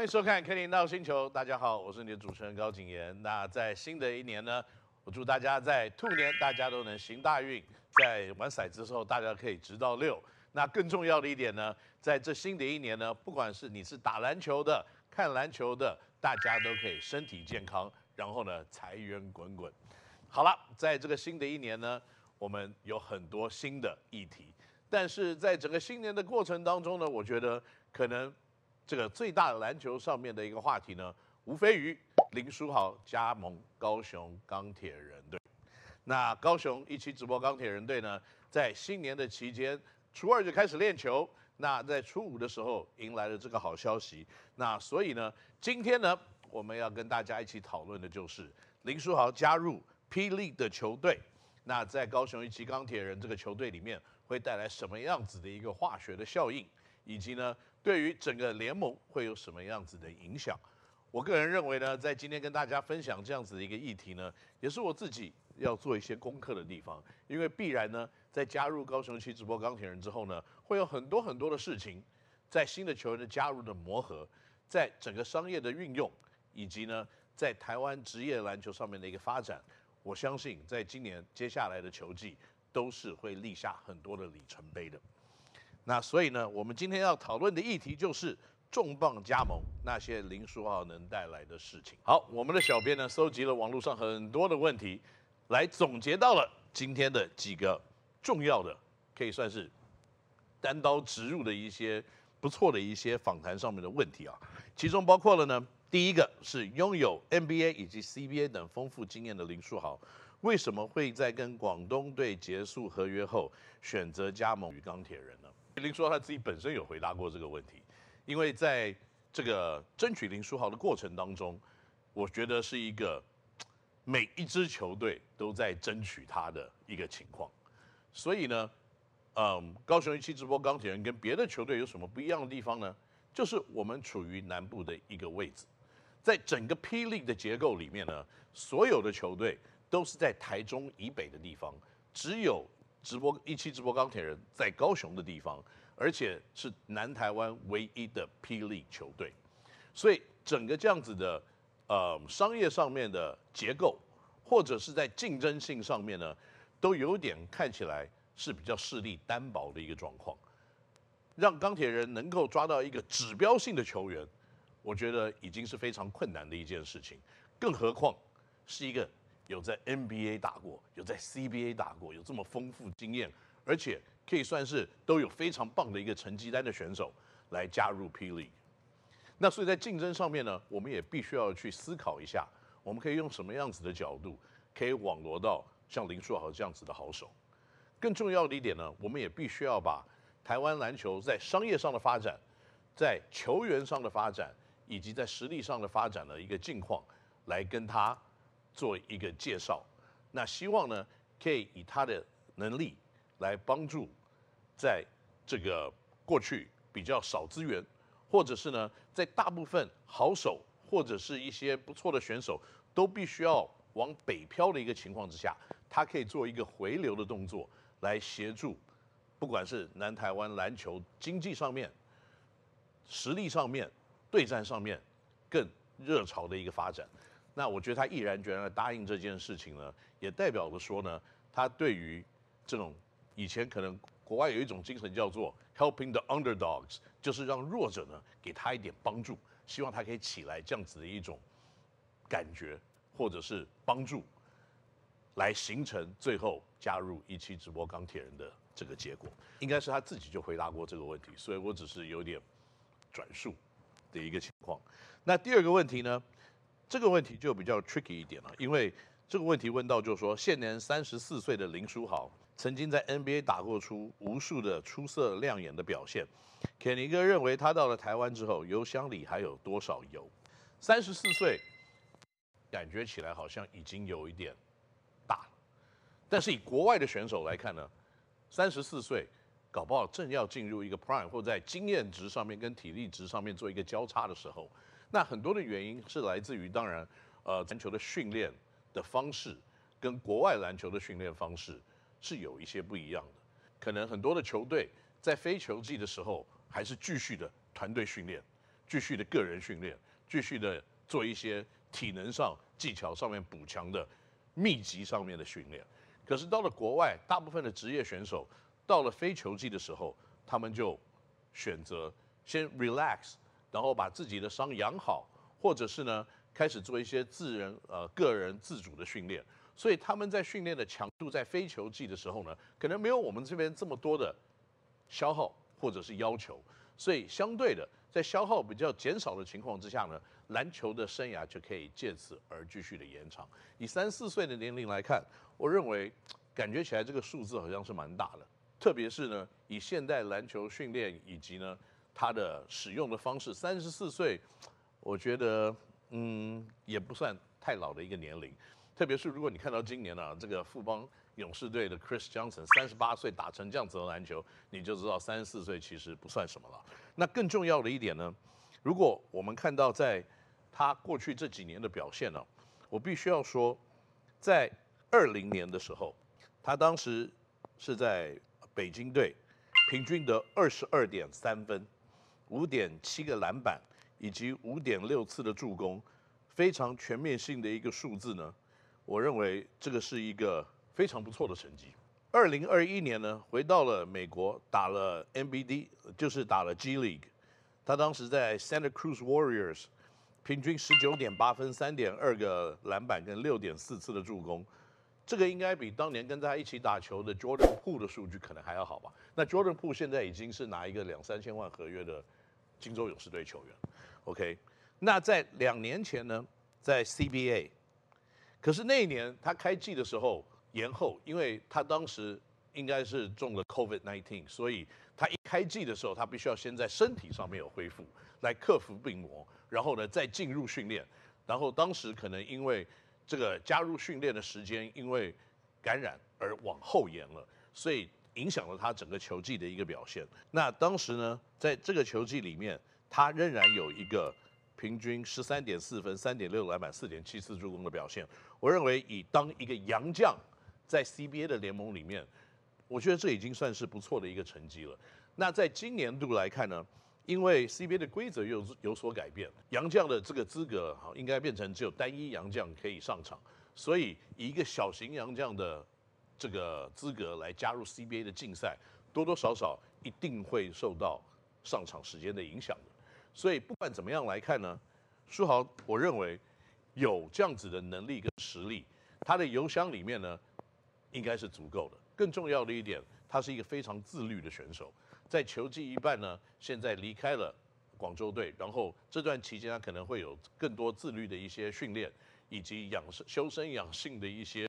欢迎收看《肯尼 NOW 星球》，大家好，我是你的主持人高景言。那在新的一年呢，我祝大家在兔年大家都能行大运，在玩骰子的时候大家可以直到六。那更重要的一点呢，在这新的一年呢，不管是你是打篮球的、看篮球的，大家都可以身体健康，然后呢财源滚滚。好了，在这个新的一年呢，我们有很多新的议题，但是在整个新年的过程当中呢，我觉得可能。这个最大的篮球上面的一个话题呢，无非于林书豪加盟高雄钢铁人队。那高雄一期直播钢铁人队呢，在新年的期间，初二就开始练球。那在初五的时候，迎来了这个好消息。那所以呢，今天呢，我们要跟大家一起讨论的就是林书豪加入霹雳的球队。那在高雄一期钢铁人这个球队里面，会带来什么样子的一个化学的效应，以及呢，对于整个联盟会有什么样子的影响？我个人认为呢，在今天跟大家分享这样子的一个议题呢，也是我自己要做一些功课的地方。因为必然呢，在加入高雄一期直播钢铁人之后呢，会有很多很多的事情，在新的球员的加入的磨合，在整个商业的运用，以及呢，在台湾职业篮球上面的一个发展，我相信在今年接下来的球季都是会立下很多的里程碑的。那所以呢，我们今天要讨论的议题就是重磅加盟那些林书豪能带来的事情。好，我们的小编呢，搜集了网络上很多的问题，来总结到了今天的几个重要的，可以算是单刀直入的一些不错的一些访谈上面的问题啊。其中包括了呢，第一个是拥有 NBA 以及 CBA 等丰富经验的林书豪，为什么会在跟广东队结束合约后选择加盟于钢铁人？林书豪他自己本身有回答过这个问题，因为在这个争取林书豪的过程当中，我觉得是一个每一支球队都在争取他的一个情况，所以呢，嗯，高雄一期直播钢铁人跟别的球队有什么不一样的地方呢？就是我们处于南部的一个位置，在整个霹雳的结构里面呢，所有的球队都是在台中以北的地方，只有。直播一期直播钢铁人在高雄的地方，而且是南台湾唯一的霹雳球队，所以整个这样子的呃商业上面的结构，或者是在竞争性上面呢，都有点看起来是比较势力单薄的一个状况，让钢铁人能够抓到一个指标性的球员，我觉得已经是非常困难的一件事情，更何况是一个。有在 NBA 打过，有在 CBA 打过，有这么丰富经验，而且可以算是都有非常棒的一个成绩单的选手来加入霹雳。那所以在竞争上面呢，我们也必须要去思考一下，我们可以用什么样子的角度，可以网罗到像林书豪这样子的好手。更重要的一点呢，我们也必须要把台湾篮球在商业上的发展，在球员上的发展，以及在实力上的发展的一个境况，来跟他。做一个介绍，那希望呢，可以以他的能力来帮助，在这个过去比较少资源，或者是呢，在大部分好手或者是一些不错的选手都必须要往北漂的一个情况之下，他可以做一个回流的动作，来协助，不管是南台湾篮球经济上面、实力上面、对战上面更热潮的一个发展。那我觉得他毅然决然的答应这件事情呢，也代表着说呢，他对于这种以前可能国外有一种精神叫做 helping the underdogs，就是让弱者呢给他一点帮助，希望他可以起来这样子的一种感觉或者是帮助，来形成最后加入一期直播钢铁人的这个结果，应该是他自己就回答过这个问题，所以我只是有点转述的一个情况。那第二个问题呢？这个问题就比较 tricky 一点了，因为这个问题问到就是说，现年三十四岁的林书豪曾经在 NBA 打过出无数的出色亮眼的表现。肯尼哥认为他到了台湾之后，油箱里还有多少油？三十四岁，感觉起来好像已经有一点大了。但是以国外的选手来看呢，三十四岁搞不好正要进入一个 prime，或在经验值上面跟体力值上面做一个交叉的时候。那很多的原因是来自于，当然，呃，篮球的训练的方式跟国外篮球的训练方式是有一些不一样的。可能很多的球队在非球季的时候还是继续的团队训练，继续的个人训练，继续的做一些体能上、技巧上面补强的密集上面的训练。可是到了国外，大部分的职业选手到了非球季的时候，他们就选择先 relax，然后把自己的伤养好，或者是呢开始做一些自人呃个人自主的训练。所以他们在训练的强度在非球季的时候呢，可能没有我们这边这么多的消耗或者是要求。所以相对的，在消耗比较减少的情况之下呢，篮球的生涯就可以借此而继续的延长。以三四岁的年龄来看，我认为感觉起来这个数字好像是蛮大的。特别是呢，以现代篮球训练以及呢它的使用的方式，三十四岁，我觉得嗯也不算太老的一个年龄。特别是如果你看到今年呢、啊，这个富邦勇士队的 Chris Johnson 三十八岁打成这样子的篮球，你就知道三十四岁其实不算什么了。那更重要的一点呢，如果我们看到在他过去这几年的表现呢、我必须要说，在二零年的时候，他当时是在北京队，平均得二十二点三分，五点七个篮板，以及五点六次的助攻，非常全面性的一个数字呢。我认为这个是一个非常不错的成绩。二零二一年呢，回到了美国，打了 NBD，就是打了 G League。他当时在 Santa Cruz Warriors，平均十九点八分、三点二个篮板跟六点四次的助攻。这个应该比当年跟他一起打球的 Jordan Poole 的数据可能还要好吧？那 Jordan Poole 现在已经是拿一个两三千万合约的金州勇士队球员。OK，那在两年前呢，在 CBA。可是那一年他开季的时候延后，因为他当时应该是中了 COVID-19，所以他一开季的时候，他必须要先在身体上面有恢复，来克服病魔，然后呢再进入训练。然后当时可能因为这个加入训练的时间因为感染而往后延了，所以影响了他整个球技的一个表现。那当时呢，在这个球季里面，他仍然有一个。平均十三点四分、三点六篮板、四点七次助攻的表现，我认为以当一个洋将在 CBA 的联盟里面，我觉得这已经算是不错的一个成绩了。那在今年度来看呢，因为 CBA 的规则又有所改变，洋将的这个资格好应该变成只有单一洋将可以上场，所以以一个小型洋将的这个资格来加入 CBA 的竞赛，多多少少一定会受到上场时间的影响的。所以不管怎么样来看呢，书豪，我认为有这样子的能力跟实力，他的油箱里面呢，应该是足够的。更重要的一点，他是一个非常自律的选手，在球季一半呢，现在离开了广州队，然后这段期间他可能会有更多自律的一些训练，以及养生、修身养性的一些，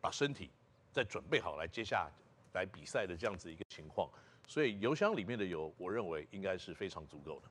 把身体在准备好来接下来比赛的这样子一个情况所以油箱里面的油我认为应该是非常足够的。